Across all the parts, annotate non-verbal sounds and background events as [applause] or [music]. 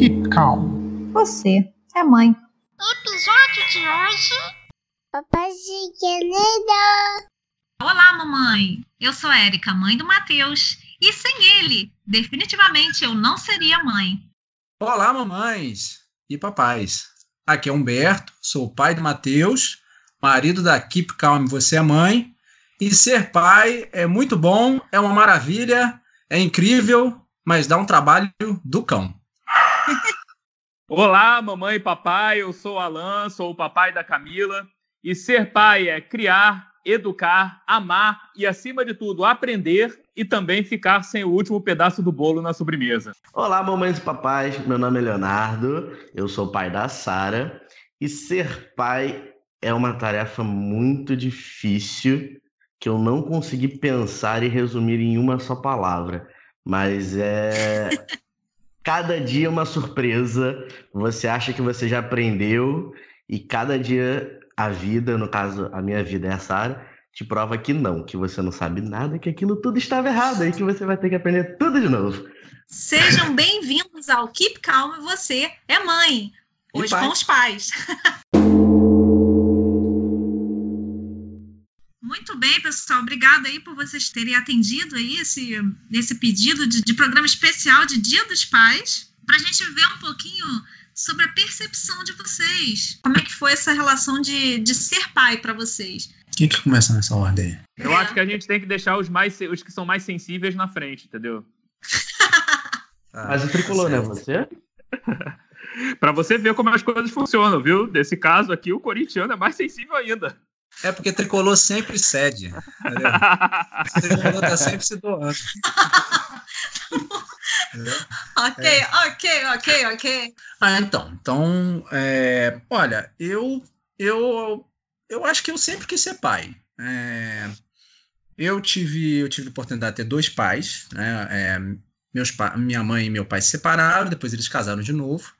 Keep calm. Você é mãe. Episódio de hoje. Papai querido. Olá, mamãe. Eu sou Érica, mãe do Matheus. E sem ele, definitivamente eu não seria mãe. Olá, mamães e papais. Aqui é Humberto, sou o pai do Matheus, marido da Keep Calm, você é mãe. E ser pai é muito bom, é uma maravilha, é incrível, mas dá um trabalho do cão. [laughs] Olá, mamãe e papai, eu sou o Alan, sou o papai da Camila. E ser pai é criar, educar, amar e, acima de tudo, aprender e também ficar sem o último pedaço do bolo na sobremesa. Olá, mamães e papais, meu nome é Leonardo, eu sou pai da Sara. E ser pai é uma tarefa muito difícil que eu não consegui pensar e resumir em uma só palavra. Mas é. [laughs] cada dia uma surpresa. Você acha que você já aprendeu e cada dia a vida, no caso, a minha vida é a Sara, te prova que não, que você não sabe nada, que aquilo tudo estava errado e que você vai ter que aprender tudo de novo. Sejam [laughs] bem-vindos ao Keep Calm, você é mãe. Hoje com os pais. [laughs] Muito bem, pessoal. Obrigada aí por vocês terem atendido aí esse, esse pedido de, de programa especial de Dia dos Pais, para a gente ver um pouquinho sobre a percepção de vocês. Como é que foi essa relação de, de ser pai para vocês? Quem que começa nessa ordem? Eu é. acho que a gente tem que deixar os, mais, os que são mais sensíveis na frente, entendeu? ah, [laughs] Mas o tricolor, né? Você? [laughs] para você ver como as coisas funcionam, viu? Nesse caso aqui, o corintiano é mais sensível ainda. É porque tricolor sempre cede. Entendeu? [laughs] tricolor tá sempre se doando. [laughs] ok, é. ok, ok, ok. Ah, então. Então, é, olha, eu, eu, eu acho que eu sempre quis ser pai. É, eu tive, eu tive a oportunidade de ter dois pais, né? É, meus pa minha mãe e meu pai se separaram, depois eles casaram de novo.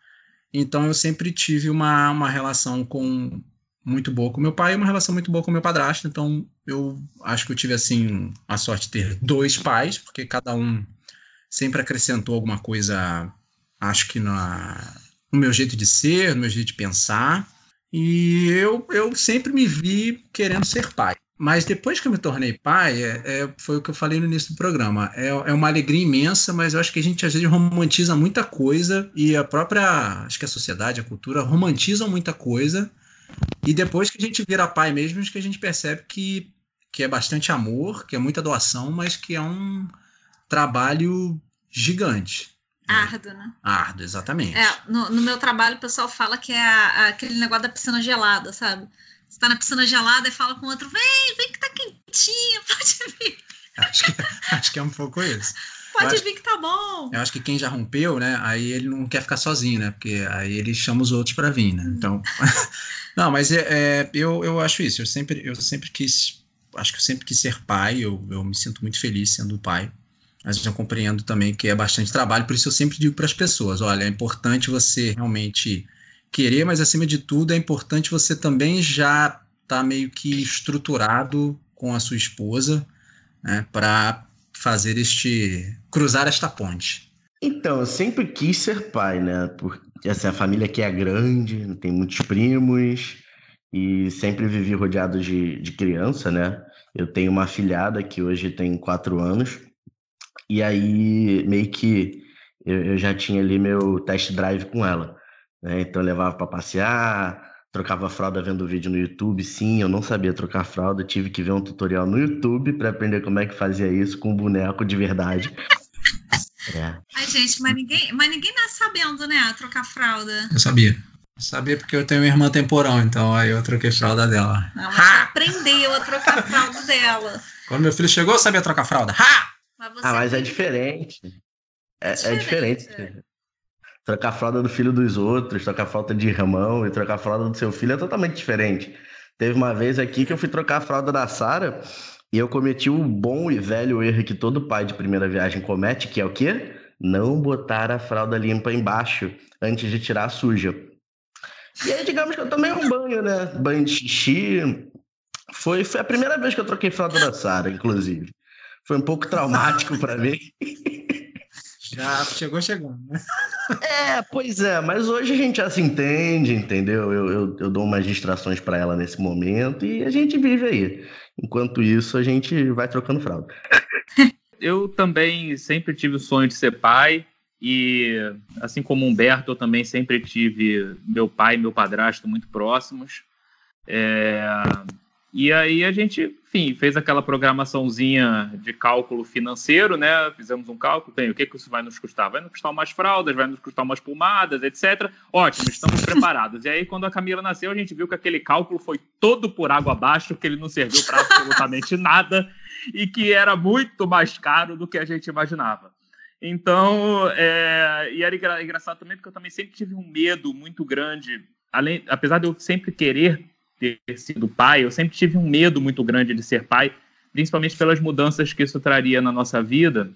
Então eu sempre tive uma, uma relação com muito boa com meu pai e uma relação muito boa com meu padrasto. Então, eu acho que eu tive, assim, a sorte de ter dois pais, porque cada um sempre acrescentou alguma coisa, acho que na, no meu jeito de ser, no meu jeito de pensar. E eu, eu sempre me vi querendo ser pai. Mas depois que eu me tornei pai, é, é, foi o que eu falei no início do programa. É, é uma alegria imensa, mas eu acho que a gente às vezes romantiza muita coisa e a própria, acho que a sociedade, a cultura romantizam muita coisa e depois que a gente vira pai mesmo, que a gente percebe que, que é bastante amor, que é muita doação, mas que é um trabalho gigante. Árduo, né? Árduo, exatamente. É, no, no meu trabalho o pessoal fala que é a, a, aquele negócio da piscina gelada, sabe? Você tá na piscina gelada e fala com o outro, vem, vem que tá quentinho, [laughs] pode vir. Acho que, [laughs] acho que é um pouco isso. Pode vir que tá bom. Eu acho que quem já rompeu, né? Aí ele não quer ficar sozinho, né? Porque aí ele chama os outros para vir, né? Então. [laughs] não, mas é, é, eu, eu acho isso. Eu sempre, eu sempre quis. Acho que eu sempre quis ser pai. Eu, eu me sinto muito feliz sendo pai. Mas eu compreendo também que é bastante trabalho. Por isso eu sempre digo para as pessoas: olha, é importante você realmente querer, mas acima de tudo é importante você também já tá meio que estruturado com a sua esposa, né? Para fazer este cruzar esta ponte? Então, eu sempre quis ser pai, né? Porque assim, a família aqui é grande, tem muitos primos e sempre vivi rodeado de, de criança, né? Eu tenho uma filhada que hoje tem quatro anos e aí meio que eu, eu já tinha ali meu test drive com ela, né? Então eu levava para passear, trocava fralda vendo vídeo no YouTube. Sim, eu não sabia trocar fralda, tive que ver um tutorial no YouTube para aprender como é que fazia isso com um boneco de verdade. [laughs] É. Ai, gente, mas ninguém, mas ninguém nasce sabendo, né, trocar fralda. Eu sabia. Eu sabia porque eu tenho uma irmã temporal, então aí eu troquei fralda dela. Não, aprendeu a trocar fralda dela. Quando meu filho chegou, eu sabia trocar fralda. Ha! Mas ah, mas é diferente. É, é diferente. É diferente. Trocar a fralda do filho dos outros, trocar a fralda de irmão e trocar a fralda do seu filho é totalmente diferente. Teve uma vez aqui que eu fui trocar a fralda da Sara e eu cometi o bom e velho erro que todo pai de primeira viagem comete, que é o quê? Não botar a fralda limpa embaixo antes de tirar a suja. E aí, digamos que eu tomei um banho, né? Banho de xixi. Foi, foi a primeira vez que eu troquei fralda da Sara, inclusive. Foi um pouco traumático para mim. [laughs] Já chegou chegando, né? É, pois é, mas hoje a gente já se entende, entendeu? Eu, eu, eu dou umas distrações para ela nesse momento e a gente vive aí. Enquanto isso, a gente vai trocando fralda. [laughs] Eu também sempre tive o sonho de ser pai e, assim como Humberto, eu também sempre tive meu pai e meu padrasto muito próximos. É, e aí a gente, enfim, fez aquela programaçãozinha de cálculo financeiro, né? Fizemos um cálculo, tem o que, que isso vai nos custar? Vai nos custar umas fraldas, vai nos custar umas pomadas, etc. Ótimo, estamos preparados. E aí, quando a Camila nasceu, a gente viu que aquele cálculo foi todo por água abaixo, que ele não serviu para absolutamente [laughs] nada e que era muito mais caro do que a gente imaginava. Então, é, e era engra engraçado também porque eu também sempre tive um medo muito grande, além, apesar de eu sempre querer ter sido pai, eu sempre tive um medo muito grande de ser pai, principalmente pelas mudanças que isso traria na nossa vida.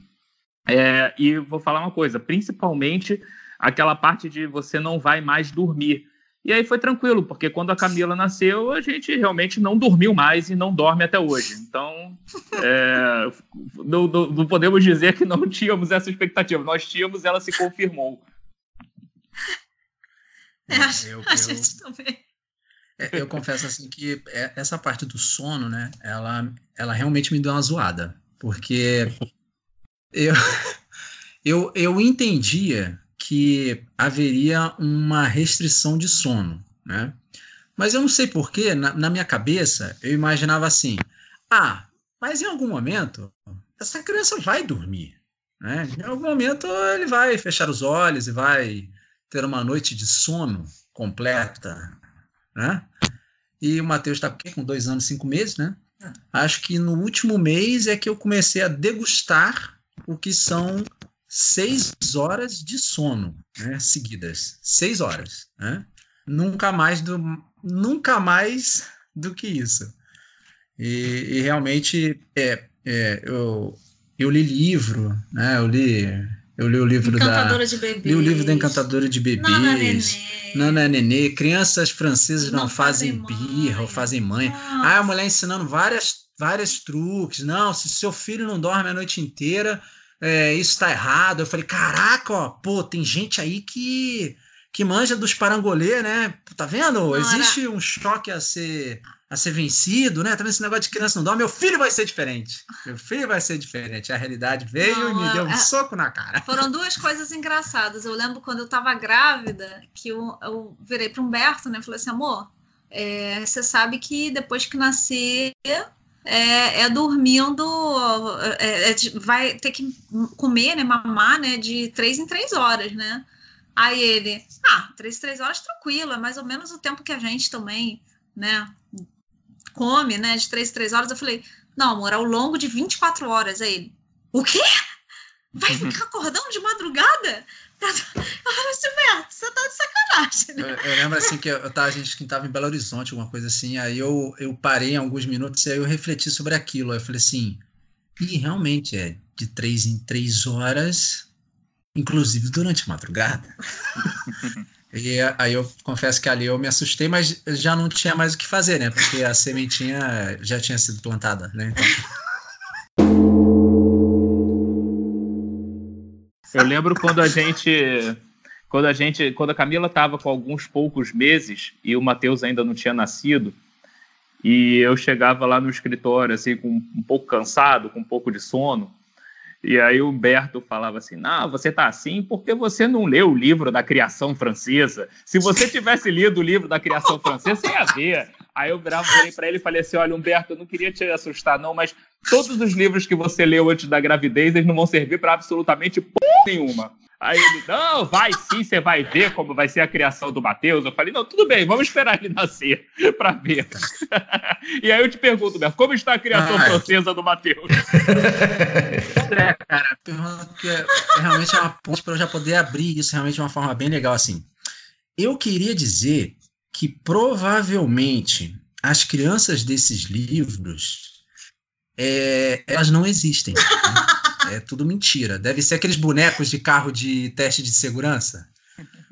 É, e vou falar uma coisa, principalmente aquela parte de você não vai mais dormir. E aí foi tranquilo, porque quando a Camila nasceu, a gente realmente não dormiu mais e não dorme até hoje. Então, é, não, não, não, podemos dizer que não tínhamos essa expectativa. Nós tínhamos, ela se confirmou. É, eu, a gente também. É, eu confesso assim que é, essa parte do sono, né? Ela, ela realmente me deu uma zoada, porque eu, [laughs] eu, eu entendia que haveria uma restrição de sono, né? Mas eu não sei porquê, na, na minha cabeça, eu imaginava assim: ah, mas em algum momento essa criança vai dormir, né? Em algum momento ele vai fechar os olhos e vai ter uma noite de sono completa, né? E o Matheus está com dois anos, cinco meses, né? Acho que no último mês é que eu comecei a degustar o que são seis horas de sono, né? Seguidas, seis horas, né? Nunca mais do, nunca mais do que isso. E, e realmente é, é, eu, eu li livro, né? Eu li eu li o livro Encantadora da. de bebês. Li o livro da Encantadora de Bebês. Nana Nenê. Nana Nenê. Crianças francesas não, Não fazem, fazem birra ou fazem mãe. Nossa. Ah, a mulher ensinando várias, várias truques. Não, se seu filho não dorme a noite inteira, é, isso tá errado. Eu falei, caraca, ó, pô, tem gente aí que, que manja dos parangolê, né? Tá vendo? Não, Existe um choque a ser, a ser vencido, né? Também esse negócio de criança não dorme. Meu filho vai ser diferente. Meu filho vai ser diferente. A realidade veio Não, e me deu um é- soco na cara. Foram duas coisas engraçadas. Eu lembro quando eu tava grávida, que eu, eu virei para Humberto, né? Falei assim, amor, é, você sabe que depois que nascer é, é dormindo, é- é vai ter que comer, né? Mamar, né? De três em três horas, né? Aí ele, ah, três em três horas tranquilo, é mais ou menos o tempo que a gente também, né? Come, né? De três em três horas. Eu falei, não, amor, ao longo de 24 horas. Aí ele, o quê? Vai ficar acordando de madrugada? Eu falei assim, Beto, você tá de sacanagem, Eu, né? eu lembro assim que eu, eu tava, a gente que tava em Belo Horizonte, alguma coisa assim, aí eu, eu parei alguns minutos e aí eu refleti sobre aquilo. Aí eu falei assim, e realmente é de três em três horas, inclusive durante a madrugada. [laughs] E aí eu confesso que ali eu me assustei, mas já não tinha mais o que fazer, né? Porque a sementinha já tinha sido plantada, né? Então, Eu lembro quando a gente. Quando a gente. Quando a Camila estava com alguns poucos meses e o Matheus ainda não tinha nascido, e eu chegava lá no escritório, assim, com um pouco cansado, com um pouco de sono. E aí o Humberto falava assim: Não, você tá assim porque você não leu o livro da criação francesa. Se você tivesse lido o livro da criação francesa, você ia ver. Aí eu virei para ele e falei assim: Olha, Humberto, eu não queria te assustar, não, mas todos os livros que você leu antes da gravidez, eles não vão servir para absolutamente porra nenhuma. Aí ele, não, vai sim, você vai ver como vai ser a criação do Matheus. Eu falei, não, tudo bem, vamos esperar ele nascer para ver. [laughs] e aí eu te pergunto, Humberto, como está a criação é. francesa do Matheus? [laughs] É, cara, a pergunta que é, realmente é uma ponte para eu já poder abrir isso realmente de uma forma bem legal assim. Eu queria dizer que provavelmente as crianças desses livros é, elas não existem. né? [laughs] É tudo mentira. Deve ser aqueles bonecos de carro de teste de segurança.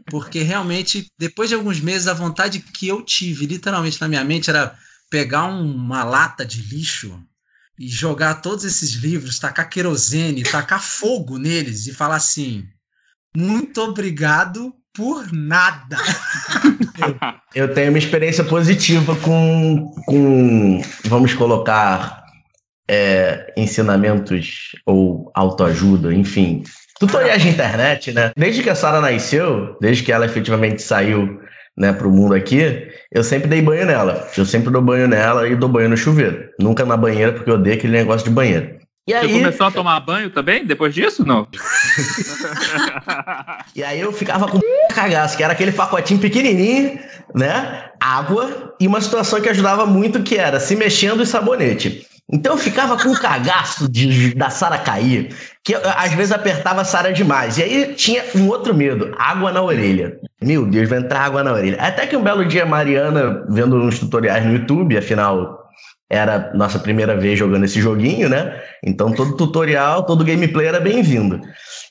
Porque realmente, depois de alguns meses, a vontade que eu tive, literalmente na minha mente, era pegar um- uma lata de lixo e jogar todos esses livros, tacar querosene, tacar fogo neles e falar assim: muito obrigado por nada. Eu tenho uma experiência positiva com, com vamos colocar, é, ensinamentos ou autoajuda, enfim, tutoriais de internet, né? Desde que a Sara nasceu, desde que ela efetivamente saiu né, para o mundo aqui, eu sempre dei banho nela. Eu sempre dou banho nela e dou banho no chuveiro. Nunca na banheira, porque eu odeio aquele negócio de banheiro. E aí... Você começou a tomar banho também depois disso? Não. [laughs] e aí eu ficava com cagaço, que era aquele pacotinho pequenininho, né? Água e uma situação que ajudava muito, que era se mexendo e sabonete. Então eu ficava com cagaço de, da Sara cair, que eu, às vezes apertava a Sara demais. E aí tinha um outro medo, água na orelha. Meu Deus, vai entrar água na orelha. Até que um belo dia, Mariana, vendo uns tutoriais no YouTube, afinal, era nossa primeira vez jogando esse joguinho, né? Então todo tutorial, todo gameplay era bem-vindo.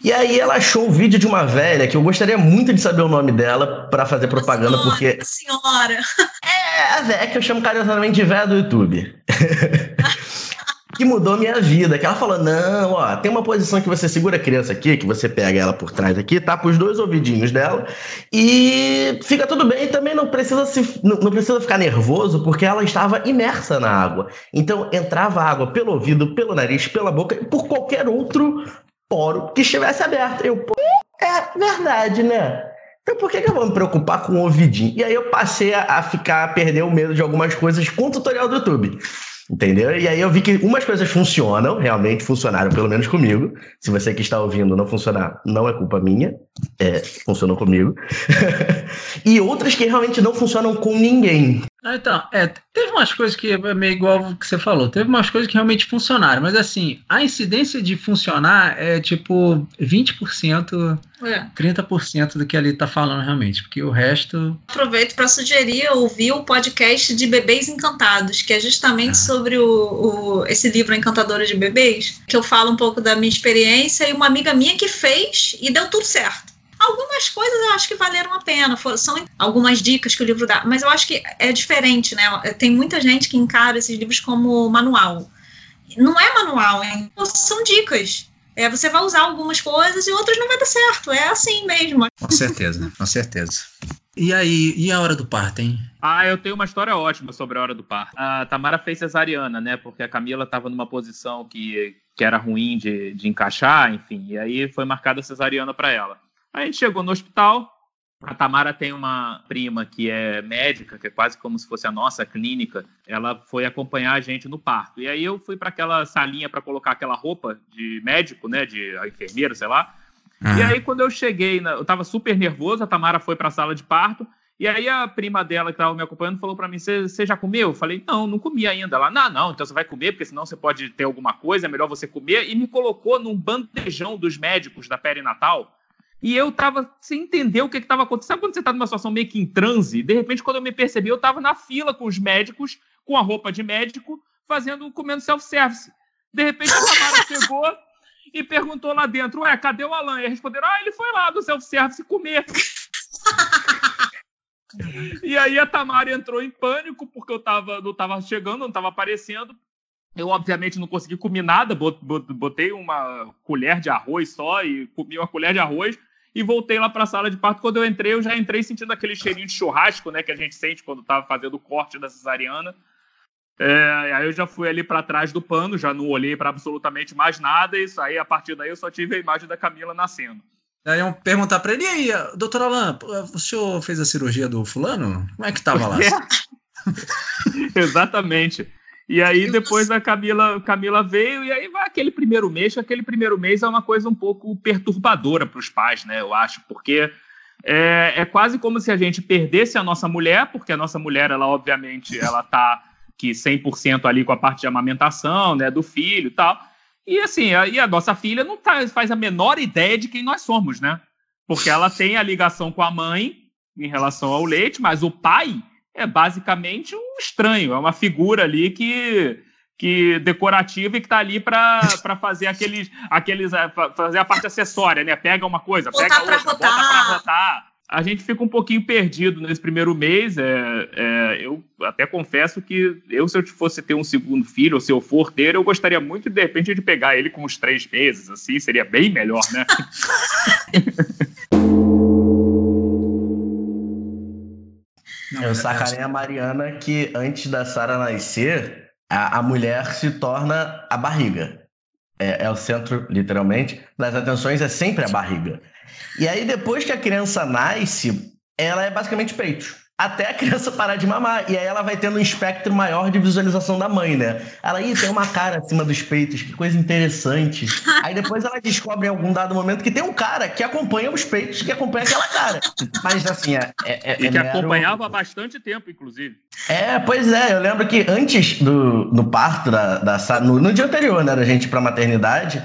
E aí ela achou o vídeo de uma velha que eu gostaria muito de saber o nome dela para fazer propaganda, senhora, porque. Senhora! [laughs] É, a velha que eu chamo carinhosamente de velha do YouTube. [laughs] que mudou minha vida. Que ela falou: não, ó, tem uma posição que você segura a criança aqui, que você pega ela por trás aqui, tapa os dois ouvidinhos dela e fica tudo bem. Também não precisa se, não, não precisa ficar nervoso, porque ela estava imersa na água. Então entrava água pelo ouvido, pelo nariz, pela boca e por qualquer outro poro que estivesse aberto. Eu, pô, é verdade, né? Então por que, que eu vou me preocupar com o ouvidinho? E aí eu passei a, a ficar, a perder o medo de algumas coisas com o tutorial do YouTube. Entendeu? E aí eu vi que umas coisas funcionam, realmente funcionaram, pelo menos comigo. Se você que está ouvindo não funcionar, não é culpa minha. É, funcionou comigo. [laughs] e outras que realmente não funcionam com ninguém. Ah, então, é, teve umas coisas que é meio igual o que você falou, teve umas coisas que realmente funcionaram, mas assim, a incidência de funcionar é tipo 20%, é. 30% do que ali tá falando realmente, porque o resto. Aproveito para sugerir ouvir o podcast de Bebês Encantados, que é justamente ah. sobre o, o, esse livro Encantadora de Bebês, que eu falo um pouco da minha experiência e uma amiga minha que fez e deu tudo certo. Algumas coisas eu acho que valeram a pena, foram, são algumas dicas que o livro dá, mas eu acho que é diferente, né? Tem muita gente que encara esses livros como manual. Não é manual, é, são dicas. É, você vai usar algumas coisas e outras não vai dar certo. É assim mesmo. Com certeza, com certeza. E aí, e a hora do parto, hein? Ah, eu tenho uma história ótima sobre a hora do parto. A Tamara fez cesariana, né? Porque a Camila estava numa posição que, que era ruim de, de encaixar, enfim. E aí foi marcada a cesariana para ela. Aí a gente chegou no hospital. A Tamara tem uma prima que é médica, que é quase como se fosse a nossa clínica. Ela foi acompanhar a gente no parto. E aí eu fui para aquela salinha para colocar aquela roupa de médico, né, de enfermeiro, sei lá. Uhum. E aí quando eu cheguei, eu estava super nervoso, a Tamara foi para a sala de parto. E aí a prima dela que estava me acompanhando falou para mim: "Você já comeu?" Eu falei: "Não, não comi ainda". Ela: "Não, não, então você vai comer, porque senão você pode ter alguma coisa, é melhor você comer". E me colocou num bandejão dos médicos da perinatal e eu tava sem entender o que estava acontecendo. Sabe quando você está numa situação meio que em transe? De repente, quando eu me percebi, eu estava na fila com os médicos, com a roupa de médico, fazendo, comendo self-service. De repente, a Tamara [laughs] chegou e perguntou lá dentro: Ué, cadê o Alan? E responderam: Ah, ele foi lá do self-service comer. [laughs] e aí a Tamara entrou em pânico, porque eu tava, não estava chegando, não estava aparecendo. Eu, obviamente, não consegui comer nada, botei uma colher de arroz só e comi uma colher de arroz e voltei lá para a sala de parto. Quando eu entrei, eu já entrei sentindo aquele cheirinho de churrasco, né, que a gente sente quando estava fazendo o corte da cesariana. É, aí eu já fui ali para trás do pano, já não olhei para absolutamente mais nada, e isso aí, a partir daí, eu só tive a imagem da Camila nascendo. Aí iam perguntar para ele, e aí, doutor Alain, o senhor fez a cirurgia do fulano? Como é que tava lá? É. [laughs] Exatamente. E aí depois a Camila, Camila veio, e aí vai aquele primeiro mês, aquele primeiro mês é uma coisa um pouco perturbadora para os pais, né? Eu acho, porque é, é, quase como se a gente perdesse a nossa mulher, porque a nossa mulher, ela obviamente, ela tá que 100% ali com a parte de amamentação, né, do filho e tal. E assim, a, e a nossa filha não tá, faz a menor ideia de quem nós somos, né? Porque ela tem a ligação com a mãe em relação ao leite, mas o pai é basicamente um estranho, é uma figura ali que que decorativa e que está ali para [laughs] fazer aqueles, aqueles fazer a parte acessória, né? Pega uma coisa, botar pega outra, rotar. bota para rotar. a gente fica um pouquinho perdido nesse primeiro mês. É, é, eu até confesso que eu, se eu fosse ter um segundo filho, ou se eu for ter, eu gostaria muito, de repente, de pegar ele com uns três meses, assim, seria bem melhor, né? [laughs] eu sacarei a Mariana que antes da Sara nascer, a, a, mulher se torna a barriga. É, é o centro, literalmente, das atenções, é sempre a barriga. E aí, depois que a criança nasce, ela é basicamente peito. Até a criança parar de mamar. E aí ela vai tendo um espectro maior de visualização da mãe, né? Ela, aí tem uma cara acima dos peitos, que coisa interessante. [laughs] Aí depois ela descobre em algum dado momento que tem um cara que acompanha os peitos, que acompanha aquela cara. Mas assim, é. é, é e que é acompanhava há bastante tempo, inclusive. É, pois é. Eu lembro que antes do no parto, da, da no, no dia anterior, né, da gente ir pra maternidade,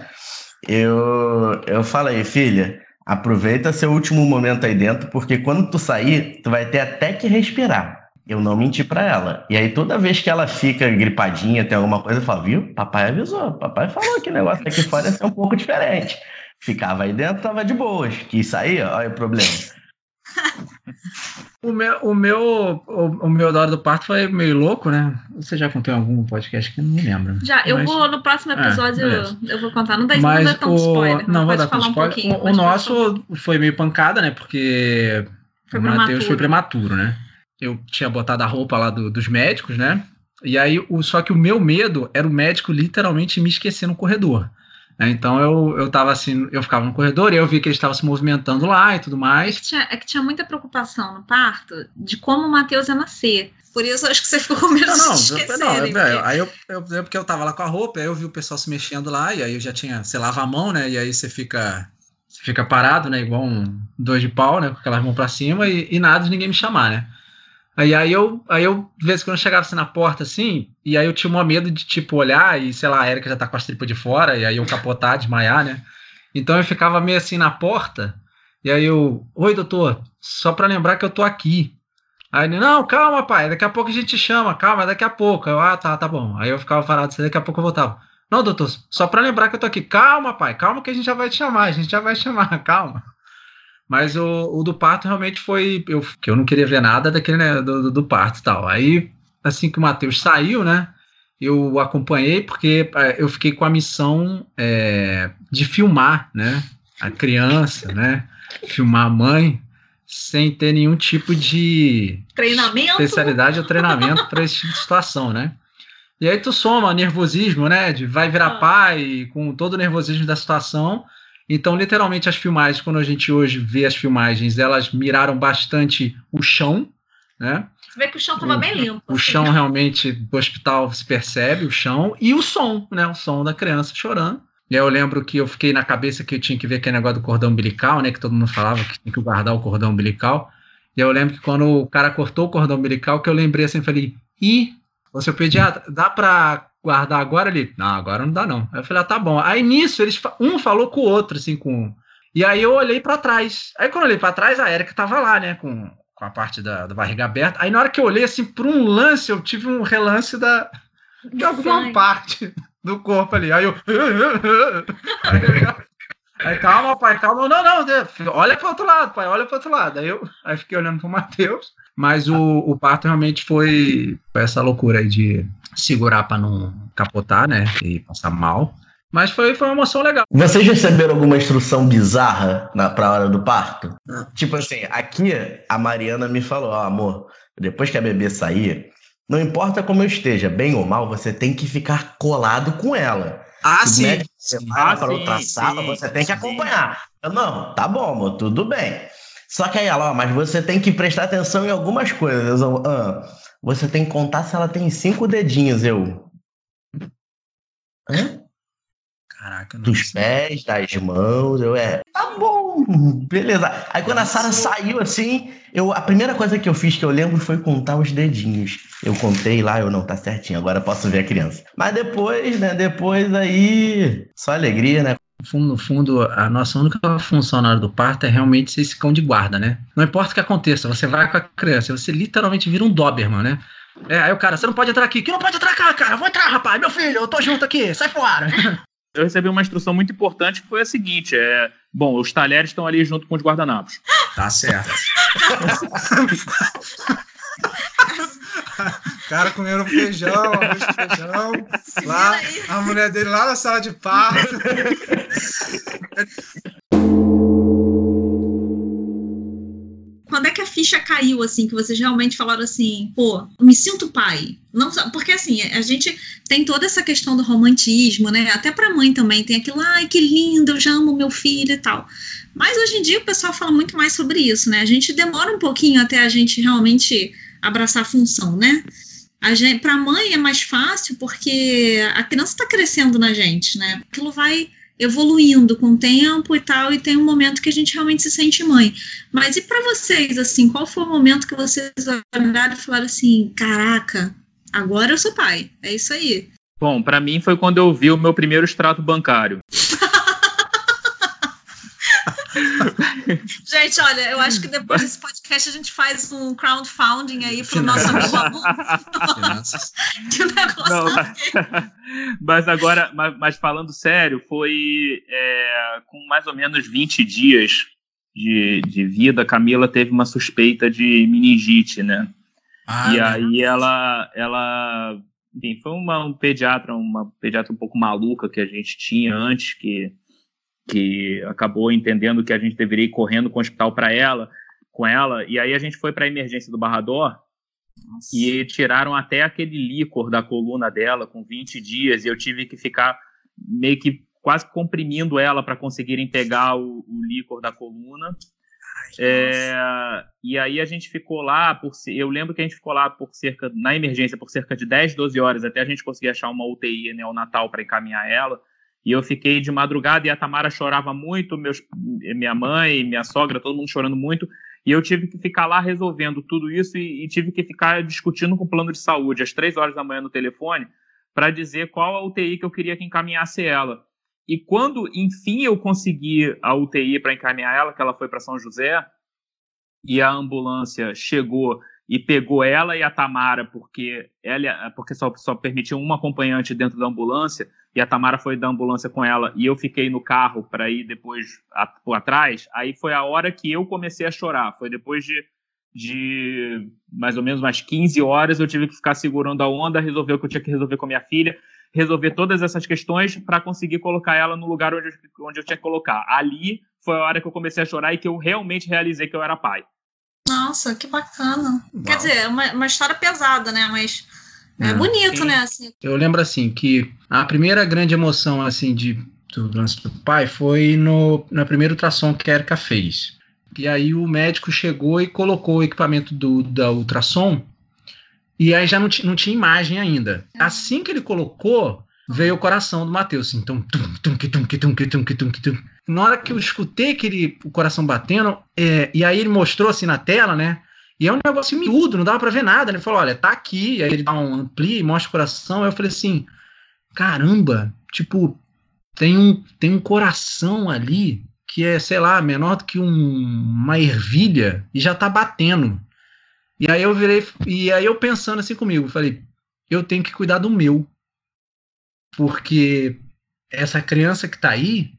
eu, eu falei, filha Aproveita seu último momento aí dentro, porque quando tu sair, tu vai ter até que respirar. Eu não menti para ela. E aí, toda vez que ela fica gripadinha, tem alguma coisa, eu falo, viu? Papai avisou. Papai falou que o negócio aqui fora ia ser um pouco diferente. Ficava aí dentro, tava de boas. Quis sair, olha o problema. [laughs] O meu, o meu, o, o meu da hora do parto foi meio louco, né? Você já contou em algum podcast que eu não me lembro. Já, eu mas... vou no próximo é, episódio, é, eu, eu, vou contar. Não dá, mas não dá tão o... spoiler. Não, vou dar tão spoiler. Um o, o nosso foi meio pancada, né? Porque foi o Matheus foi prematuro, né? Eu tinha botado a roupa lá do, dos médicos, né? E aí, o, só que o meu medo era o médico literalmente me esquecer no corredor. Né? Então eu, eu tava assim, eu ficava no corredor e eu vi que ele estava se movimentando lá e tudo mais. É que, tinha, é que tinha muita preocupação no parto de como o Matheus ia nascer. Por isso acho que você ficou com medo não, não, de esquecer. Não, porque... aí eu, eu, eu, porque eu tava lá com a roupa, aí eu vi o pessoal se mexendo lá, e aí eu já tinha, você lava a mão, né? E aí você fica. Você fica parado, né? Igual um dois de pau, né? Com aquelas mãos pra cima e, e nada de ninguém me chamar, né? Aí, aí eu, aí eu, de vez em quando chegava assim na porta, assim, e aí eu tinha um medo de, tipo, olhar e, sei lá, a Erika já tá com as tripas de fora, e aí eu capotar, desmaiar, né? Então eu ficava meio assim na porta, e aí eu, oi, doutor, só para lembrar que eu tô aqui. Aí ele, não, calma, pai, daqui a pouco a gente chama, calma, daqui a pouco. Eu, ah, tá, tá bom. Aí eu ficava parado assim, daqui a pouco eu voltava. Não, doutor, só para lembrar que eu tô aqui. Calma, pai, calma que a gente já vai te chamar, a gente já vai te chamar, [laughs] calma. Mas o, o do parto realmente foi. Eu, que eu não queria ver nada daquele, né, do, do parto e tal. Aí, assim que o Matheus saiu, né? Eu acompanhei porque é, eu fiquei com a missão é, de filmar, né? A criança, né? Filmar a mãe sem ter nenhum tipo de treinamento, especialidade ou treinamento para esse tipo de situação, né? E aí tu soma nervosismo, né? De vai virar ah. pai, com todo o nervosismo da situação, então, literalmente, as filmagens, quando a gente hoje vê as filmagens, elas miraram bastante o chão, né? Você vê que o chão estava bem limpo. O assim. chão realmente do hospital se percebe, o chão, e o som, né? O som da criança chorando. E aí eu lembro que eu fiquei na cabeça que eu tinha que ver aquele negócio do cordão umbilical, né? Que todo mundo falava que tinha que guardar o cordão umbilical. E eu lembro que quando o cara cortou o cordão umbilical, que eu lembrei assim, falei, ih, ô seu pediatra, dá para guardar agora ali? Não, agora não dá não. Aí eu falei, ah, tá bom. Aí nisso, eles, um falou com o outro, assim, com... E aí eu olhei para trás. Aí quando eu olhei para trás, a Erika tava lá, né, com, com a parte da, da barriga aberta. Aí na hora que eu olhei, assim, por um lance, eu tive um relance da, de alguma parte do corpo ali. Aí eu... [laughs] Aí, calma, pai, calma. Não, não, olha para outro lado, pai, olha para outro lado. Aí eu aí fiquei olhando para o Matheus. Mas o, o parto realmente foi essa loucura aí de segurar para não capotar, né? E passar mal. Mas foi, foi uma emoção legal. Vocês receberam alguma instrução bizarra na, pra hora do parto? Tipo assim, aqui a Mariana me falou: ó, oh, amor, depois que a bebê sair, não importa como eu esteja, bem ou mal, você tem que ficar colado com ela. Ah, sim. médico ah, para outra sala, sim, você tem que acompanhar. Eu, não, tá bom, amor, tudo bem. Só que aí ela, ó, mas você tem que prestar atenção em algumas coisas. Eu, ah, você tem que contar se ela tem cinco dedinhos, eu. Hã? Caraca, Dos pés, das mãos, eu é. Tá bom, beleza. Aí quando a Sara saiu assim, eu, a primeira coisa que eu fiz que eu lembro foi contar os dedinhos. Eu contei lá, eu não, tá certinho, agora posso ver a criança. Mas depois, né, depois aí, só alegria, né? No fundo, a nossa única função na hora do parto é realmente ser esse cão de guarda, né? Não importa o que aconteça, você vai com a criança, você literalmente vira um Doberman, né? É, aí o cara, você não pode entrar aqui. Que não pode entrar cá, cara? Vou entrar, rapaz. Meu filho, eu tô junto aqui. Sai fora. [laughs] Eu recebi uma instrução muito importante que foi a seguinte: é, bom, os talheres estão ali junto com os guardanapos. Tá certo. [laughs] cara comendo feijão, arroz feijão. Lá, a mulher dele lá na sala de parto. Quando é que a ficha caiu, assim, que vocês realmente falaram assim, pô, me sinto pai? Não, porque assim, a gente tem toda essa questão do romantismo, né? Até pra mãe também tem aquilo, ai, que lindo, eu já amo meu filho e tal. Mas hoje em dia o pessoal fala muito mais sobre isso, né? A gente demora um pouquinho até a gente realmente abraçar a função, né? Para a mãe é mais fácil porque a criança está crescendo na gente, né? Aquilo vai evoluindo com o tempo e tal, e tem um momento que a gente realmente se sente mãe. Mas e para vocês, assim, qual foi o momento que vocês olharam e falaram assim, caraca, agora eu sou pai, é isso aí. Bom, para mim foi quando eu vi o meu primeiro extrato bancário. [laughs] gente, olha, eu acho que depois desse podcast a gente faz um crowdfunding aí pro nosso amigo aluno. [laughs] que o negócio Não, mas, [laughs] mas, agora, mas, mas, falando sério, foi é, com mais ou menos 20 dias de, de vida, Camila teve uma suspeita de meningite, né? Ah, e aí ela, ela enfim, foi uma um pediatra, uma pediatra um pouco maluca que a gente tinha antes, que que acabou entendendo que a gente deveria ir correndo com o hospital para ela, com ela, e aí a gente foi para a emergência do Barrador Nossa. e tiraram até aquele líquor da coluna dela com 20 dias e eu tive que ficar meio que quase comprimindo ela para conseguirem pegar o, o líquor da coluna. É, e aí a gente ficou lá por eu lembro que a gente ficou lá por cerca na emergência por cerca de 10, 12 horas até a gente conseguir achar uma UTI neonatal para encaminhar ela. E eu fiquei de madrugada e a Tamara chorava muito, meus, minha mãe, minha sogra, todo mundo chorando muito. E eu tive que ficar lá resolvendo tudo isso e, e tive que ficar discutindo com o plano de saúde às três horas da manhã no telefone para dizer qual a UTI que eu queria que encaminhasse ela. E quando, enfim, eu consegui a UTI para encaminhar ela, que ela foi para São José, e a ambulância chegou e pegou ela e a Tamara, porque ela porque só, só permitia uma acompanhante dentro da ambulância, e a Tamara foi da ambulância com ela, e eu fiquei no carro para ir depois a, por atrás, aí foi a hora que eu comecei a chorar. Foi depois de, de mais ou menos umas 15 horas, eu tive que ficar segurando a onda, resolver o que eu tinha que resolver com a minha filha, resolver todas essas questões para conseguir colocar ela no lugar onde eu, onde eu tinha que colocar. Ali foi a hora que eu comecei a chorar e que eu realmente realizei que eu era pai. Nossa, que bacana. Uau. Quer dizer, é uma, uma história pesada, né? Mas é, é bonito, né? Assim. Eu lembro assim que a primeira grande emoção assim de do lance do pai foi no, na primeira ultrassom que a Erika fez. E aí o médico chegou e colocou o equipamento do, da ultrassom e aí já não, não tinha imagem ainda. É. Assim que ele colocou, veio o coração do Matheus, assim, tum, tum, tum, tum, tum, tum, tum, tum, Na hora que eu escutei aquele o coração batendo, é, e aí ele mostrou assim na tela, né? E é um negócio miúdo, não dava para ver nada. Né? Ele falou: olha, tá aqui. Aí ele dá um ampli, mostra o coração. Aí eu falei assim: caramba, tipo, tem um, tem um coração ali que é, sei lá, menor do que um, uma ervilha e já tá batendo. E aí eu virei, e aí eu pensando assim comigo, falei, eu tenho que cuidar do meu porque essa criança que está aí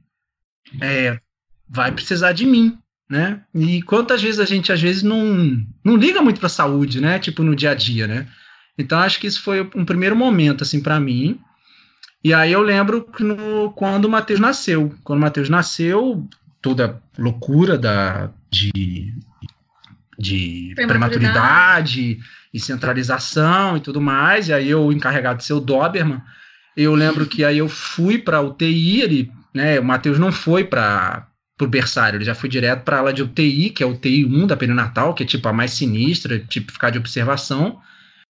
é, vai precisar de mim, né? E quantas vezes a gente às vezes não, não liga muito para a saúde, né? Tipo no dia a dia, né? Então acho que isso foi um primeiro momento assim para mim. E aí eu lembro que no, quando o Matheus nasceu, quando o Matheus nasceu, toda loucura da de de prematuridade e centralização e tudo mais. E aí eu encarregado de ser o Doberman, eu lembro que aí eu fui para UTI, ele, né, o Matheus não foi para o berçário, ele já foi direto para ala de UTI, que é a UTI 1 da perinatal, que é tipo a mais sinistra, tipo ficar de observação.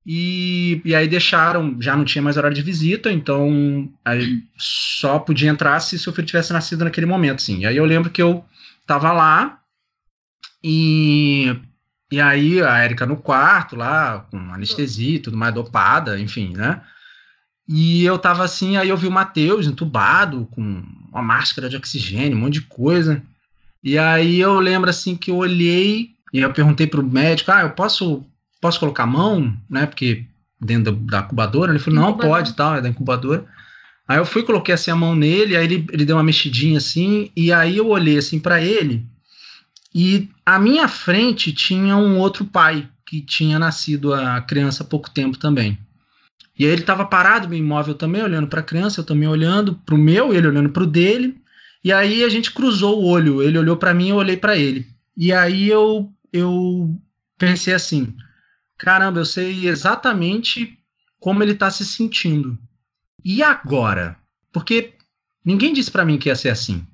E, e aí deixaram, já não tinha mais horário de visita, então só podia entrar se seu filho tivesse nascido naquele momento. E aí eu lembro que eu tava lá e, e aí a Érica no quarto lá, com anestesia e tudo mais, dopada, enfim, né? E eu tava assim, aí eu vi o Matheus entubado, com uma máscara de oxigênio, um monte de coisa. E aí eu lembro assim que eu olhei e eu perguntei pro médico: ah, eu posso, posso colocar a mão, né? Porque dentro da, da incubadora. Ele falou: não, incubadora. pode, tal, é da incubadora. Aí eu fui, coloquei assim a mão nele, aí ele, ele deu uma mexidinha assim, e aí eu olhei assim para ele, E à minha frente tinha um outro pai que tinha nascido a criança há pouco tempo também. E aí ele estava parado, bem imóvel também, olhando para a criança, eu também olhando para o meu, ele olhando para o dele. E aí a gente cruzou o olho, ele olhou para mim, eu olhei para ele. E aí eu eu pensei assim, caramba, eu sei exatamente como ele está se sentindo. E agora? Porque ninguém disse para mim que ia ser assim.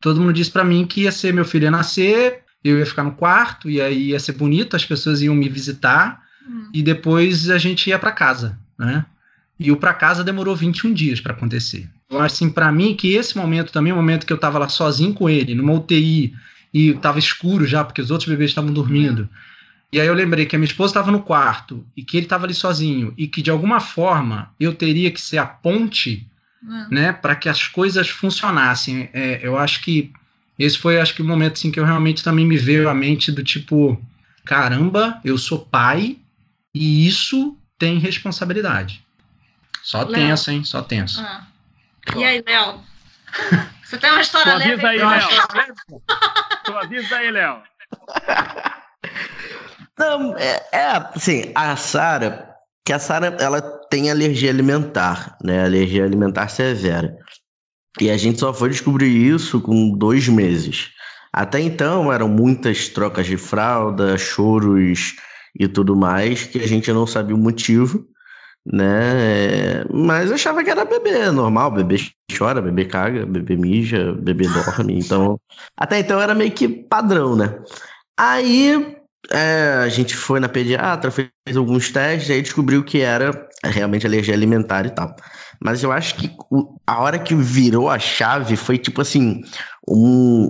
Todo mundo disse para mim que ia ser meu filho ia nascer, eu ia ficar no quarto e aí ia ser bonito, as pessoas iam me visitar hum. e depois a gente ia para casa, né? E o para casa demorou 21 dias para acontecer. Então, assim, para mim que esse momento também, o momento que eu tava lá sozinho com ele, numa UTI, e tava escuro já, porque os outros bebês estavam dormindo. E aí eu lembrei que a minha esposa estava no quarto e que ele estava ali sozinho e que de alguma forma eu teria que ser a ponte é. né, para que as coisas funcionassem. É, eu acho que esse foi, acho que o momento assim que eu realmente também me veio à mente do tipo, caramba, eu sou pai e isso tem responsabilidade. Só Léo. tenso, hein? Só tenso. Ah. E aí, Léo? [laughs] Você tem uma história leve? Avisa aí, Léo. Tu avisa aí, Léo. Não, é, é assim, a Sara que a Sara ela tem alergia alimentar, né? Alergia alimentar severa. E a gente só foi descobrir isso com dois meses. Até então eram muitas trocas de fralda, choros e tudo mais, que a gente não sabia o motivo, né? Mas achava que era bebê, normal, bebê chora, bebê caga, bebê mija, bebê dorme. Então, [laughs] até então era meio que padrão, né? Aí é, a gente foi na pediatra, fez alguns testes, aí descobriu que era realmente alergia alimentar e tal. Mas eu acho que o, a hora que virou a chave foi tipo assim, um,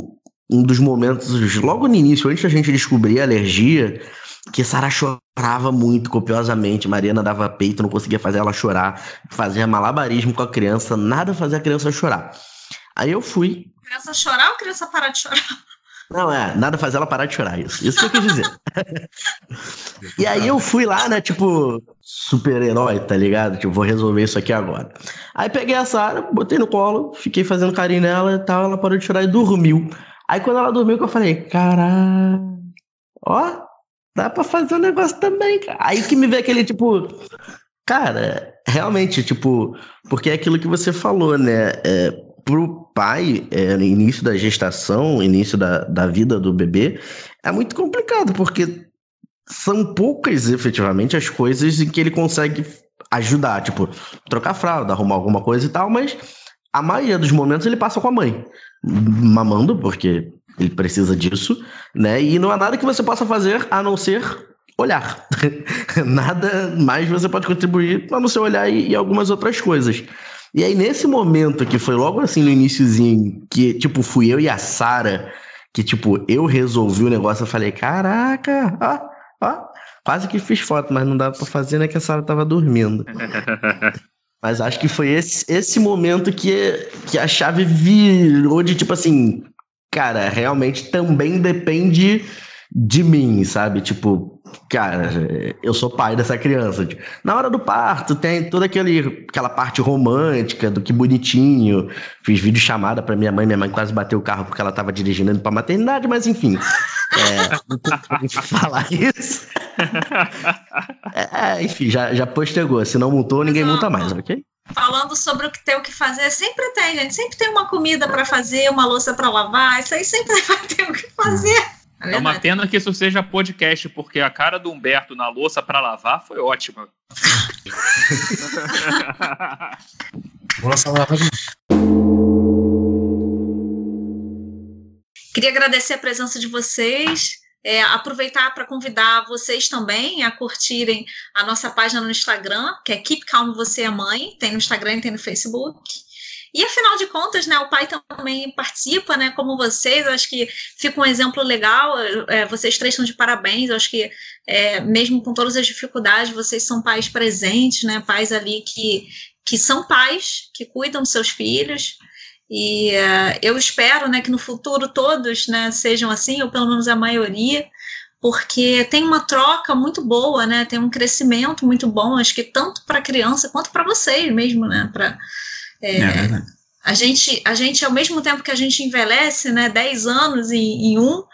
um dos momentos, logo no início, antes da gente descobrir a alergia, que Sara chorava muito copiosamente, Mariana dava peito, não conseguia fazer ela chorar, fazia malabarismo com a criança, nada fazia a criança chorar. Aí eu fui. Criança chorar ou criança parar de chorar? Não, é, nada faz ela parar de chorar, isso. Isso que eu quis dizer. [laughs] e aí eu fui lá, né, tipo, super-herói, tá ligado? Tipo, vou resolver isso aqui agora. Aí peguei a Sara, botei no colo, fiquei fazendo carinho nela e tal, ela parou de chorar e dormiu. Aí quando ela dormiu, que eu falei, caralho, ó, dá pra fazer um negócio também, cara. Aí que me vê aquele, tipo, cara, realmente, tipo, porque é aquilo que você falou, né? É, pro pai, é, no início da gestação, início da, da vida do bebê, é muito complicado, porque são poucas efetivamente as coisas em que ele consegue ajudar, tipo, trocar fralda, arrumar alguma coisa e tal, mas a maioria dos momentos ele passa com a mãe, mamando, porque ele precisa disso, né? E não há nada que você possa fazer a não ser olhar. [laughs] nada mais você pode contribuir a não ser olhar e, e algumas outras coisas. E aí, nesse momento que foi logo assim no iníciozinho, que, tipo, fui eu e a Sara, que, tipo, eu resolvi o negócio, eu falei, caraca, ó, ó, quase que fiz foto, mas não dava pra fazer, né, que a Sara tava dormindo. [laughs] mas acho que foi esse, esse momento que, que a chave virou de, tipo assim, cara, realmente também depende de mim, sabe? Tipo, cara, eu sou pai dessa criança. Na hora do parto, tem toda aquele, aquela parte romântica do que bonitinho. Fiz vídeo chamada para minha mãe, minha mãe quase bateu o carro porque ela tava dirigindo indo pra maternidade, mas enfim. [laughs] É, falar isso. [laughs] É, enfim, já, já postergou. Se não multou, ninguém multa mais, ok? Falando sobre o que tem o que fazer, sempre tem, gente. Sempre tem uma comida para fazer, uma louça para lavar. Isso aí sempre [laughs] vai ter o que fazer. É, é uma pena que isso seja podcast, porque a cara do Humberto na louça para lavar foi ótima. [laughs] Queria agradecer a presença de vocês. É, aproveitar para convidar vocês também a curtirem a nossa página no Instagram, que é Keep Calm Você é Mãe, tem no Instagram e tem no Facebook. E afinal de contas, né, o pai também participa, né, como vocês, acho que fica um exemplo legal, é, vocês três estão de parabéns, acho que é, mesmo com todas as dificuldades, vocês são pais presentes, né, pais ali que, que são pais, que cuidam dos seus filhos, e uh, eu espero, né, que no futuro todos, né, sejam assim, ou pelo menos a maioria, porque tem uma troca muito boa, né, tem um crescimento muito bom, acho que tanto para a criança quanto para vocês mesmo, né, para é, é A gente, a gente, ao mesmo tempo que a gente envelhece, né, 10 anos em, em um,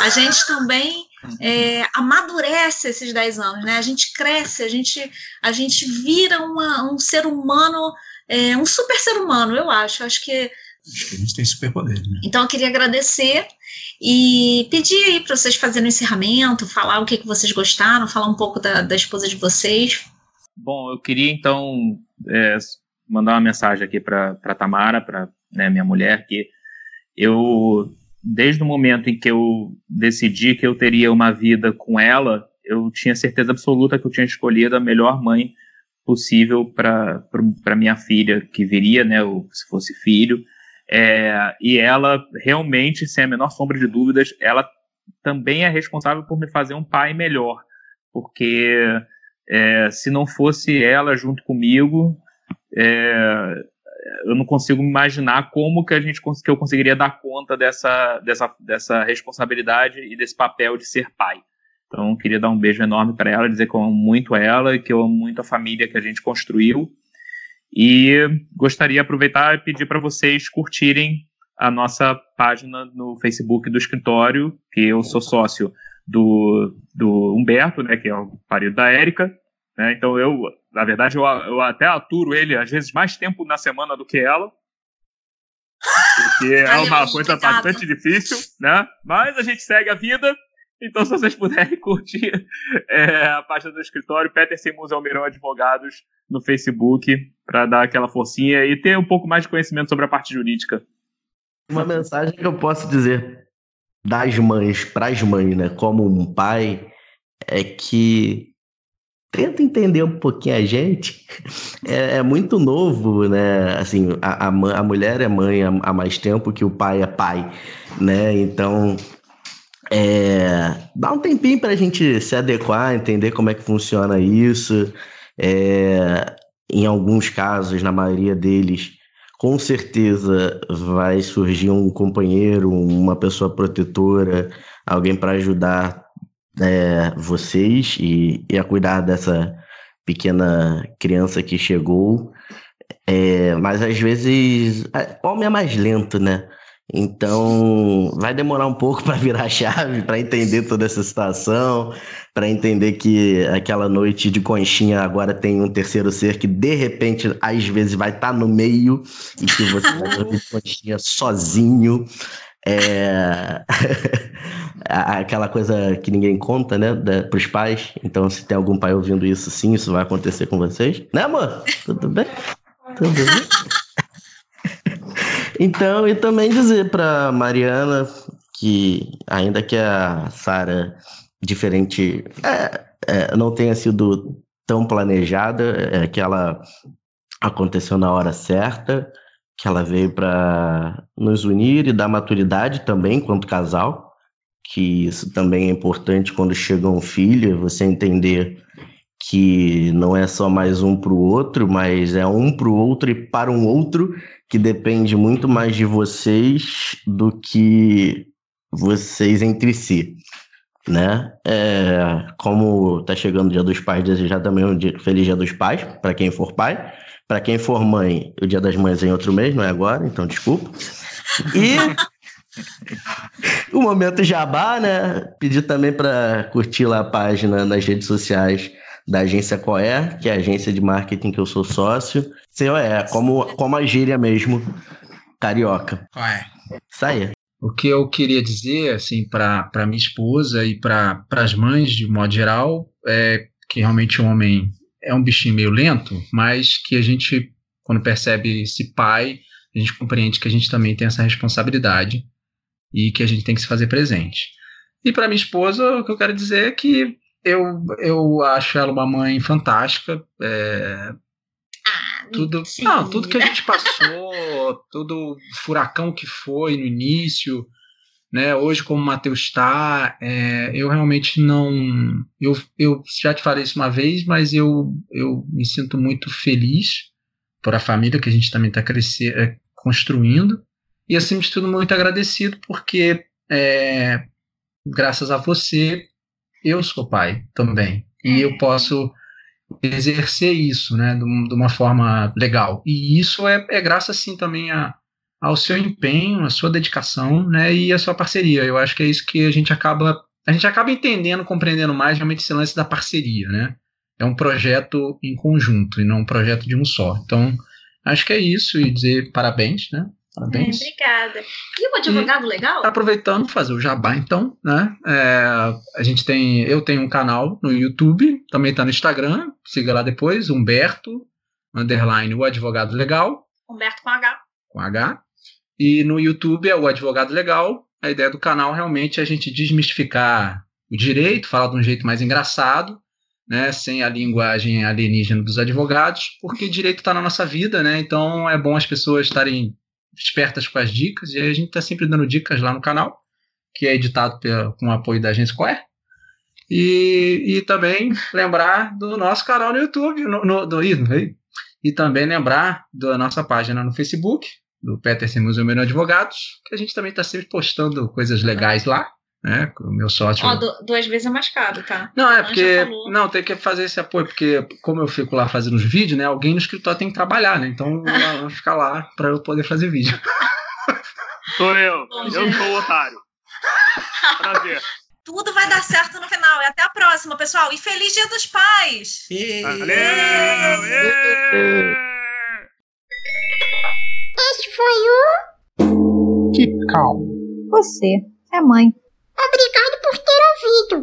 a gente também é, [laughs] amadurece esses 10 anos, né? A gente cresce, a gente, a gente vira uma, um ser humano, é, um super ser humano, eu acho. Acho que. Acho que a gente tem superpoder, né? Então eu queria agradecer e pedir aí para vocês fazerem o encerramento, falar o que, que vocês gostaram, falar um pouco da, da esposa de vocês. Bom, eu queria então é, mandar uma mensagem aqui para Tamara, para né, minha mulher, que eu, desde o momento em que eu decidi que eu teria uma vida com ela, eu tinha certeza absoluta que eu tinha escolhido a melhor mãe possível para minha filha que viria, né, ou se fosse filho. É, e ela realmente, sem a menor sombra de dúvidas, ela também é responsável por me fazer um pai melhor, porque é, se não fosse ela junto comigo, é, eu não consigo imaginar como que a gente que eu conseguiria dar conta dessa, dessa, dessa responsabilidade e desse papel de ser pai. Então, queria dar um beijo enorme para ela, dizer que eu amo muito ela e que eu amo muito a família que a gente construiu. E gostaria de aproveitar e pedir para vocês curtirem a nossa página no Facebook do escritório, que eu sou sócio do, do Humberto, né, que é o marido da Érica. Né, então, eu na verdade, eu, eu até aturo ele, às vezes, mais tempo na semana do que ela. Porque é uma coisa bastante difícil, né? Mas a gente segue a vida. Então, se vocês puderem [laughs] curtir é, a página do escritório, Peterson Museu Almeirão Advogados no Facebook, para dar aquela forcinha e ter um pouco mais de conhecimento sobre a parte jurídica. Uma mensagem que eu posso dizer das mães para as mães, né, como um pai, é que tenta entender um pouquinho a gente. [laughs] É, é muito novo, né? Assim, a, a, a, mulher é mãe há, mais tempo que o pai é pai, né? Então, é, dá um tempinho para a gente se adequar, entender como é que funciona isso. É, em alguns casos, na maioria deles, com certeza vai surgir um companheiro, uma pessoa protetora, alguém para ajudar é, vocês e, e, a cuidar dessa pequena criança que chegou. É, mas às vezes o homem é mais lento, né? Então vai demorar um pouco [laughs] para virar a chave, para entender toda essa situação, para entender que aquela noite de conchinha agora tem um terceiro ser que de repente às vezes vai estar tá no meio e que você vai dormir de conchinha sozinho. É... [laughs] aquela coisa que ninguém conta, né, para os pais. Então, se tem algum pai ouvindo isso, sim, isso vai acontecer com vocês. Né, amor? Tudo bem? Tudo bem? Então, e também dizer para Mariana que, ainda que a Sara diferente é, é, não tenha sido tão planejada, é que ela aconteceu na hora certa que ela veio para nos unir e dar maturidade também quanto casal, que isso também é importante quando chega um filho, você entender que não é só mais um para o outro, mas é um para o outro e para um outro que depende muito mais de vocês do que vocês entre si, né? É, como tá chegando o Dia dos Pais, desejar também um dia, feliz Dia dos Pais para quem for pai para quem for mãe, o Dia das Mães é em outro mês, não é agora, então desculpa. E [laughs] o momento jabá, né? Pedir também para curtir lá a página nas redes sociais da agência Coé, que é a agência de marketing que eu sou sócio. COE, como, como a gíria mesmo, carioca. Coé. Isso aí. O que eu queria dizer, assim, para minha esposa e para as mães, de modo geral, é que realmente o homem é um bichinho meio lento, mas que a gente, quando percebe esse pai, a gente compreende que a gente também tem essa responsabilidade e que a gente tem que se fazer presente. E para minha esposa, o que eu quero dizer é que eu, eu acho ela uma mãe fantástica. É, ah, tudo, não, tudo que a gente passou, [laughs] todo furacão que foi no início, né? Hoje, como o Matheus está, é, eu realmente não. Eu, eu já te falei isso uma vez, mas eu, eu me sinto muito feliz por a família que a gente também está é, construindo. E, acima de tudo, muito agradecido, porque é, graças a você, eu sou pai também. E eu posso exercer isso, né, de, de uma forma legal. E isso é, é graças, sim, também a, ao seu empenho, à sua dedicação, né, e à sua parceria. Eu acho que é isso que a gente acaba a gente acaba entendendo, compreendendo mais realmente esse lance da parceria, né? É um projeto em conjunto e não um projeto de um só. Então, acho que é isso e dizer parabéns, né? Parabéns. É, obrigada. E o advogado e, legal? Aproveitando, fazer o jabá, então, né? É, a gente tem. Eu tenho um canal no YouTube, também está no Instagram. Siga lá depois, Humberto, underline, o advogado legal. Humberto com H. Com H. E no YouTube é o advogado legal. A ideia do canal realmente é a gente desmistificar o direito, falar de um jeito mais engraçado, né, sem a linguagem alienígena dos advogados, porque direito está na nossa vida, né? Então é bom as pessoas estarem espertas com as dicas, e a gente está sempre dando dicas lá no canal, que é editado pela, com o apoio da agência Square. E, e também lembrar do nosso canal no YouTube, no, no, do, e também lembrar da nossa página no Facebook, do Peterson Museu Advogados, que a gente também está sempre postando coisas legais lá né? O meu sócio. Ó, duas vezes é mais caro, tá? Não, é porque. Não, tem que fazer esse apoio, porque como eu fico lá fazendo os vídeos, né? Alguém no escritório tem que trabalhar, né? Então [laughs] vai ficar lá para eu poder fazer vídeo. [laughs] Sou eu. Bom, eu sou o otário. Prazer. Tudo vai dar certo no final. E até a próxima, pessoal. E feliz Dia dos Pais! Valeu! Este foi o. Keep calm. Você é mãe. Obrigado por ter ouvido.